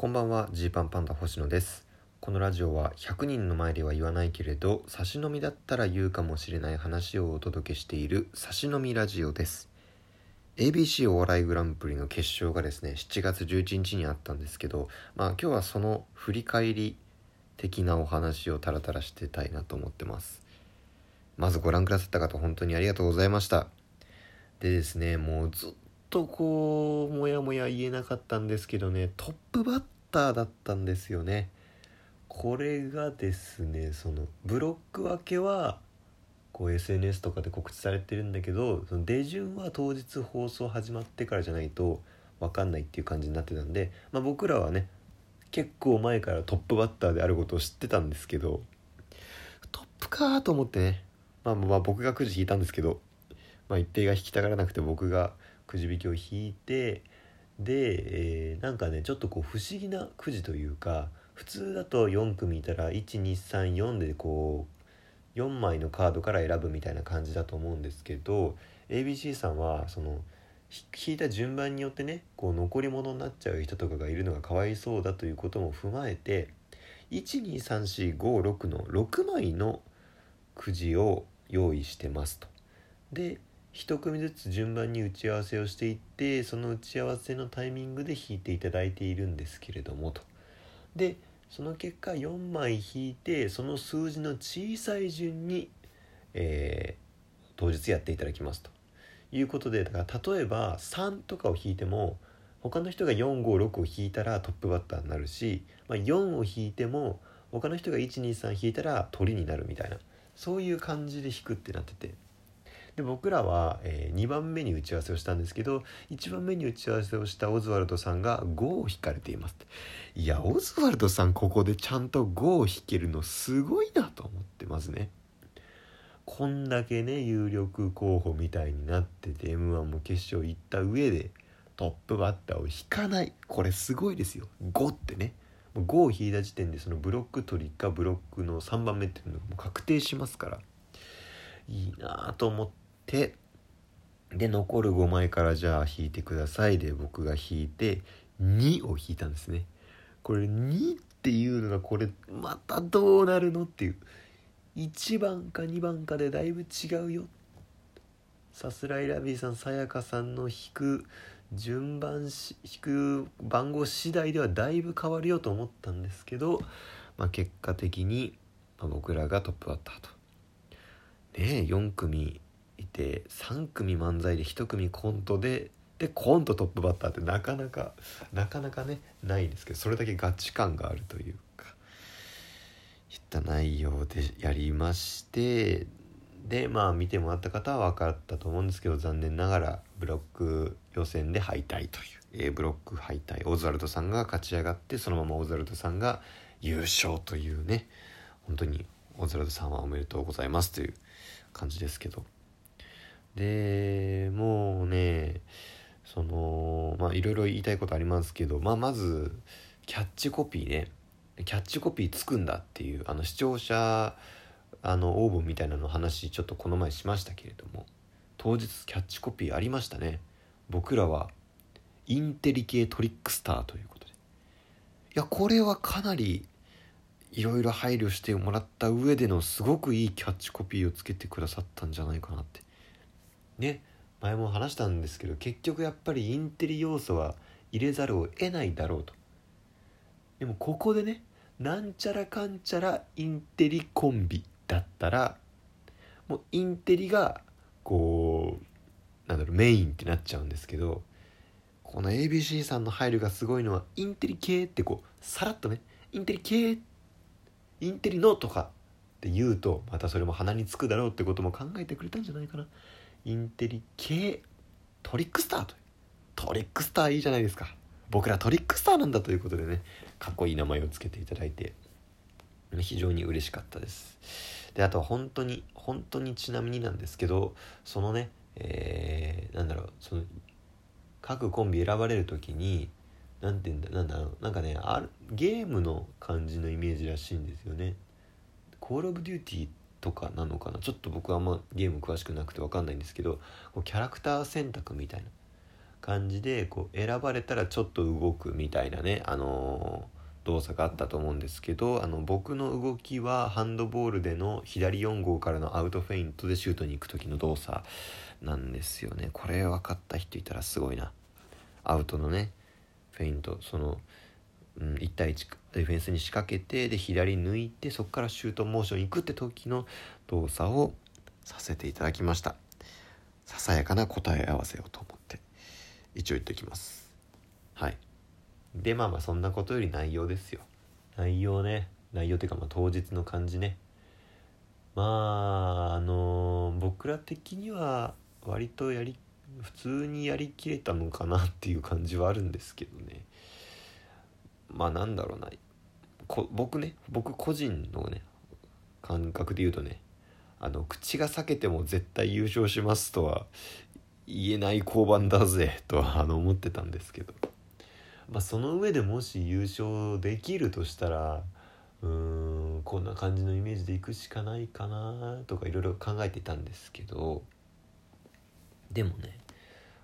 こんばんはジーパンパンダ星野です。このラジオは100人の前では言わないけれど差し飲みだったら言うかもしれない話をお届けしている差し飲みラジオです。ABC お笑いグランプリの決勝がですね7月11日にあったんですけどまあ今日はその振り返り的なお話をタラタラしてたいなと思ってます。まずご覧くださった方本当にありがとうございました。でですねもうずっとこうもやもや言えなかったんですけどねトップバッターだったんですよね。これがですねそのブロック分けはこう SNS とかで告知されてるんだけどその出順は当日放送始まってからじゃないと分かんないっていう感じになってたんで、まあ、僕らはね結構前からトップバッターであることを知ってたんですけどトップかと思ってね、まあ、まあ僕がくじ引いたんですけど、まあ、一定が引きたがらなくて僕がくじ引きを引いてで、えー、なんかねちょっとこう不思議なくじというか普通だと4組いたら1234でこう4枚のカードから選ぶみたいな感じだと思うんですけど ABC さんはその引いた順番によってねこう残り物になっちゃう人とかがいるのがかわいそうだということも踏まえて123456の6枚のくじを用意してますと。で1組ずつ順番に打ち合わせをしていってその打ち合わせのタイミングで引いていただいているんですけれどもと。でその結果4枚引いてその数字の小さい順に、えー、当日やっていただきますということでだから例えば3とかを引いても他の人が456を引いたらトップバッターになるし、まあ、4を引いても他の人が123引いたら鳥になるみたいなそういう感じで引くってなっててで僕らは、えー、2番目に打ち合わせをしたんですけど1番目に打ち合わせをしたオズワルドさんが5を引かれていますいやオズワルドさんここでちゃんと5を引けるのすごいなと思ってますね。こんだけね有力候補みたいになってて m 1も決勝行った上でトップバッターを引かない。これすごいですよ。5ってね。5を引いた時点でそのブロック取りかブロックの3番目っていうのがも確定しますから。いいなと思ってで残る5枚からじゃあ引いてください。で僕が引いて2を引いたんですね。これ2っていうのがこれまたどうなるのっていう。1番か2番かでだいぶ違うよ。さすらいラビーさんさやかさんの引く順番し引く番号次第ではだいぶ変わるよと思ったんですけど、まあ、結果的に、僕らがトップバッターと。ね4組いて3組漫才で1組コントででコントトップバッターってなかなかなかなかねないですけどそれだけガチ感があるというかいった内容でやりましてでまあ見てもらった方は分かったと思うんですけど残念ながらブロック予選で敗退という A ブロック敗退オズワルドさんが勝ち上がってそのままオズワルドさんが優勝というね本当にオズワルドさんはおめでとうございますという感じですけど。でもうねそのまあいろいろ言いたいことありますけど、まあ、まずキャッチコピーね。キャッチコピーつくんだっていうあの視聴者あの応募みたいなの話ちょっとこの前しましたけれども。当日キャッチコピーありましたね。僕らはインテリ系トリックスターということで。いやこれはかなりいろいろ配慮してもらった上でのすごくいいキャッチコピーをつけてくださったんじゃないかなって。ね前も話したんですけど結局やっぱりインテリ要素は入れざるを得ないだろうと。でもここでねなんちゃらかんちゃらインテリコンビだったらもうインテリがこうなんだろうメインってなっちゃうんですけどこの ABC さんの配慮がすごいのはインテリ系ってこうさらっとねインテリ系ってインテリのとかって言うとまたそれも鼻につくだろうってことも考えてくれたんじゃないかな。インテリ系トリックスターとトリックスターいいじゃないですか。僕らトリックスターなんだということでねかっこいい名前を付けていただいて非常に嬉しかったです。であとは本当に本当にちなみになんですけどそのねえー、なんだろうその各コンビ選ばれる時に何て言うんだなんだろう。なんかねあゲームの感じのイメージらしいんですよね。コールオブデューティーとかなのかな。ちょっと僕はあんまゲーム詳しくなくて分かんないんですけどこうキャラクター選択みたいな感じでこう選ばれたらちょっと動くみたいなねあのー動作があったと思うんですけどあの僕の動きはハンドボールでの左4号からのアウトフェイントでシュートに行く時の動作なんですよね。これ分かった人いたらすごいな。アウトのねフェイントその、うん、1対1ディフェンスに仕掛けてで左抜いてそこからシュートモーション行くって時の動作をさせていただきました。ささやかな答え合わせをと思って一応言っておきます。はい。でまあまあそんなことより内容ですよ。内容ね。内容っていうかまあ当日の感じね。まああのー、僕ら的には割とやり普通にやりきれたのかなっていう感じはあるんですけどね。まあなんだろうな。こ僕ね僕個人のね感覚で言うとねあの口が裂けても絶対優勝しますとは言えない交番だぜとはあの思ってたんですけど、まあ、その上でもし優勝できるとしたらうーんこんな感じのイメージでいくしかないかなとかいろいろ考えてたんですけど。でもね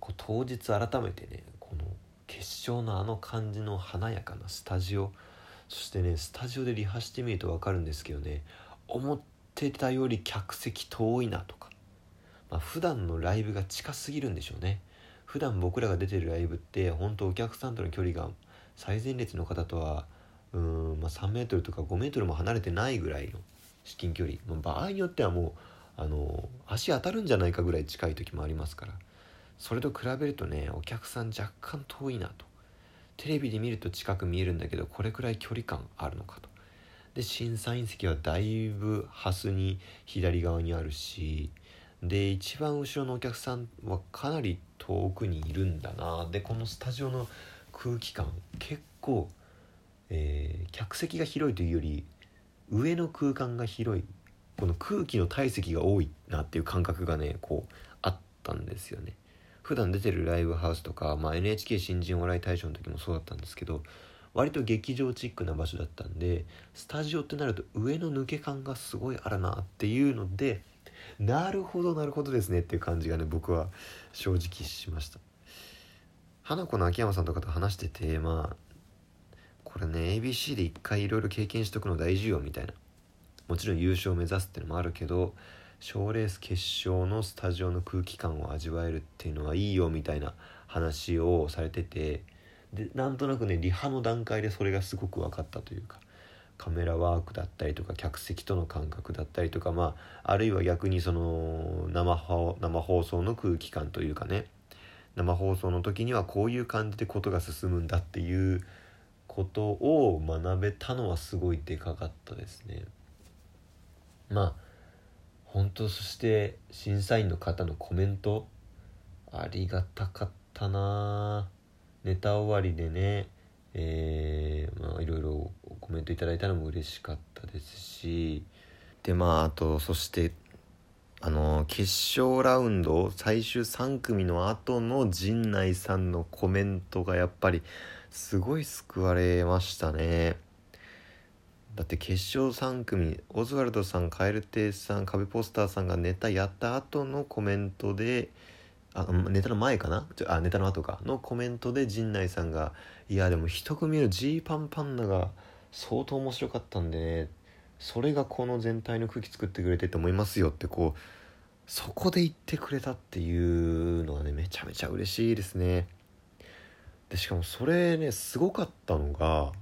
こう当日改めてねこの決勝のあの感じの華やかなスタジオそしてねスタジオでリハしてみると分かるんですけどね思ってたより客席遠いなとか、まあ、普段のライブが近すぎるんでしょうね。普段僕らが出てるライブって本当お客さんとの距離が最前列の方とはうん、まあ、3メートルとか5メートルも離れてないぐらいの至近距離、まあ、場合によってはもうあの足当たるんじゃないかぐらい近い時もありますから。それと比べるとねお客さん若干遠いなと。テレビで見ると近く見えるんだけどこれくらい距離感あるのかと。で審査員席はだいぶハスに左側にあるしで一番後ろのお客さんはかなり遠くにいるんだな。でこのスタジオの空気感結構、えー、客席が広いというより上の空間が広い。この空気の体積が多いなっていう感覚がねこうあったんですよね。普段出てるライブハウスとか、まあ、NHK 新人お笑い大賞の時もそうだったんですけど割と劇場チックな場所だったんでスタジオってなると上の抜け感がすごいあるなっていうのでなるほどなるほどですねっていう感じがね僕は正直しました。花子の秋山さんとかと話しててまあこれね ABC で一回いろいろ経験しとくの大事よみたいな。もちろん優勝を目指すっていうのもあるけど賞レース決勝のスタジオの空気感を味わえるっていうのはいいよみたいな話をされててでなんとなくねリハの段階でそれがすごく分かったというかカメラワークだったりとか客席との感覚だったりとかまああるいは逆にその生放送の空気感というかね生放送の時にはこういう感じでことが進むんだっていうことを学べたのはすごいでかかったですね。まあ本当そして審査員の方のコメントありがたかったなネタ終わりでねえー、まあいろいろコメントいただいたのも嬉しかったですしでまああとそしてあの決勝ラウンド最終3組の後の陣内さんのコメントがやっぱりすごい救われましたね。だって決勝3組オズワルドさん蛙亭さん壁ポスターさんがネタやった後のコメントであネタの前かな？あネタの後か。のコメントで陣内さんが「いやでも一組のジーパンパンダが相当面白かったんでね。それがこの全体の空気作ってくれてと思いますよ」ってこうそこで言ってくれたっていうのはねめちゃめちゃ嬉しいですね。でしかもそれねすごかったのが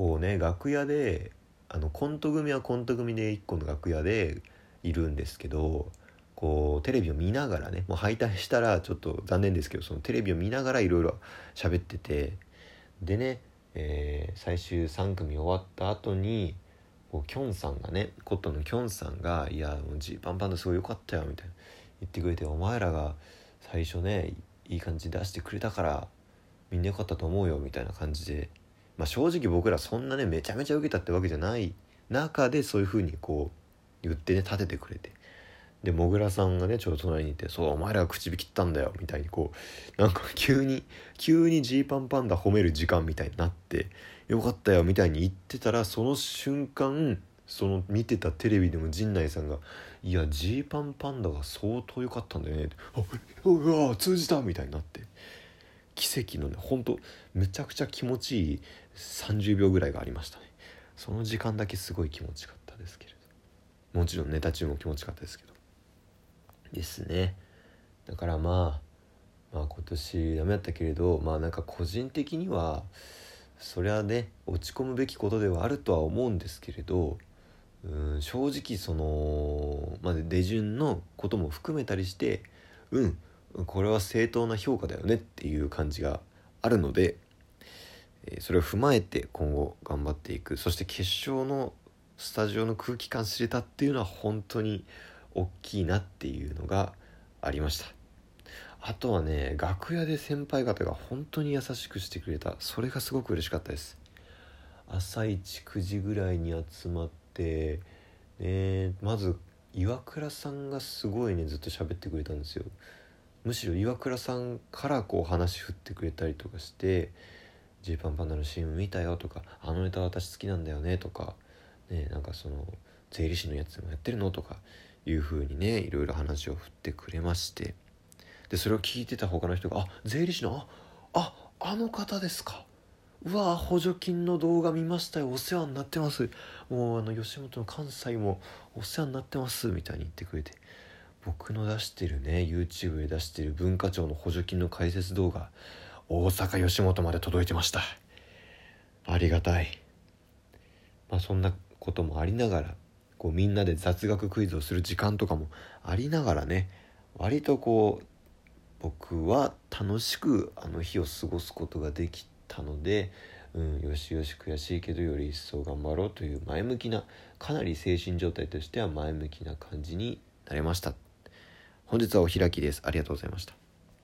こうね楽屋であのコント組はコント組で1個の楽屋でいるんですけどこうテレビを見ながらねもう敗退したらちょっと残念ですけどそのテレビを見ながらいろいろ喋っててでね、えー、最終3組終わった後にこうキョンさんがねコットンのキョンさんが「いやもうジーパンパンダすごい良かったよ」みたいな言ってくれて「お前らが最初ねいい感じ出してくれたからみんな良かったと思うよ」みたいな感じでまあ、正直僕らそんなねめちゃめちゃ受けたってわけじゃない中でそういう風にこう言ってね立ててくれてでもぐらさんがねちょうど隣にいて「そうお前らが口火切ったんだよ」みたいにこうなんか急に急にジーパンパンダ褒める時間みたいになって「よかったよ」みたいに言ってたらその瞬間その見てたテレビでも陣内さんが「いやジーパンパンダが相当良かったんだよね」ってあうわ通じた!」みたいになって奇跡のねほんとむちゃくちゃ気持ちいい30秒ぐらいがありましたね。その時間だけすごい気持ちよかったですけれど。もちろんネタ中も気持ちよかったですけど。ですね。だからまあまあ今年ダメだったけれどまあなんか個人的にはそれはね落ち込むべきことではあるとは思うんですけれどうん正直そのまあ出順のことも含めたりしてうんこれは正当な評価だよねっていう感じがあるのでそれを踏まえて今後頑張っていく。そして決勝のスタジオの空気感知れたっていうのは本当に大きいなっていうのがありました。あとはね楽屋で先輩方が本当に優しくしてくれた。それがすごく嬉しかったです。朝一9時ぐらいに集まってねまず岩倉さんがすごいねずっと喋ってくれたんですよ。むしろ岩倉さんからこう話振ってくれたりとかして「ジーパンパンダの CM 見たよ」とか「あのネタ私好きなんだよね」とかねなんかその税理士のやつもやってるのとかいう風にねいろいろ話を振ってくれまして。でそれを聞いてた他の人が「あ税理士のあああの方ですか」うわ補助金の動画見ましたよ。お世話になってます。もうあの吉本の関西もお世話になってます。みたいに言ってくれて。僕の出してるね YouTube で出してる文化庁の補助金の解説動画大阪吉本まで届いてました。ありがたい。まあそんなこともありながらこうみんなで雑学クイズをする時間とかもありながらね割とこう僕は楽しくあの日を過ごすことができたので、うん、よしよし悔しいけどより一層頑張ろうという前向きなかなり精神状態としては前向きな感じになれました。本日はお開きです。ありがとうございました。